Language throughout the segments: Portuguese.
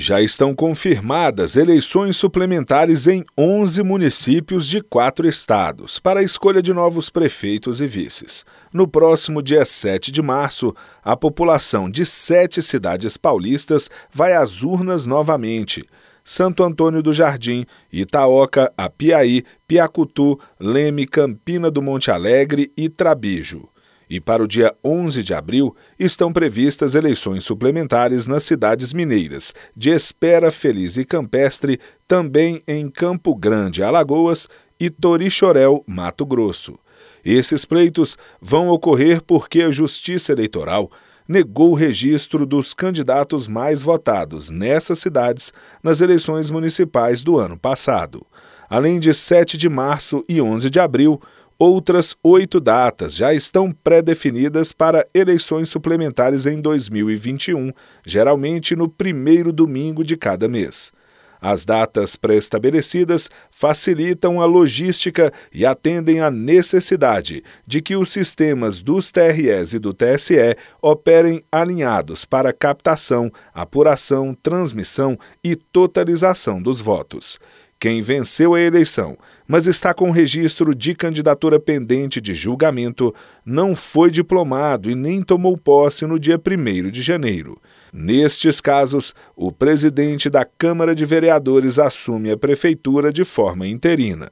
Já estão confirmadas eleições suplementares em 11 municípios de quatro estados para a escolha de novos prefeitos e vices. No próximo dia 7 de março, a população de sete cidades paulistas vai às urnas novamente. Santo Antônio do Jardim, Itaoca, Apiaí, Piacutu, Leme, Campina do Monte Alegre e Trabijo. E para o dia 11 de abril estão previstas eleições suplementares nas cidades mineiras de Espera Feliz e Campestre, também em Campo Grande, Alagoas, e Torixorel, Mato Grosso. Esses pleitos vão ocorrer porque a Justiça Eleitoral negou o registro dos candidatos mais votados nessas cidades nas eleições municipais do ano passado. Além de 7 de março e 11 de abril, outras oito datas já estão pré-definidas para eleições suplementares em 2021, geralmente no primeiro domingo de cada mês. As datas pré-estabelecidas facilitam a logística e atendem à necessidade de que os sistemas dos TREs e do TSE operem alinhados para captação, apuração, transmissão e totalização dos votos. Quem venceu a eleição, mas está com registro de candidatura pendente de julgamento, não foi diplomado e nem tomou posse no dia 1 de janeiro. Nestes casos, o presidente da Câmara de Vereadores assume a prefeitura de forma interina.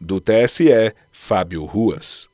Do TSE, Fábio Ruas.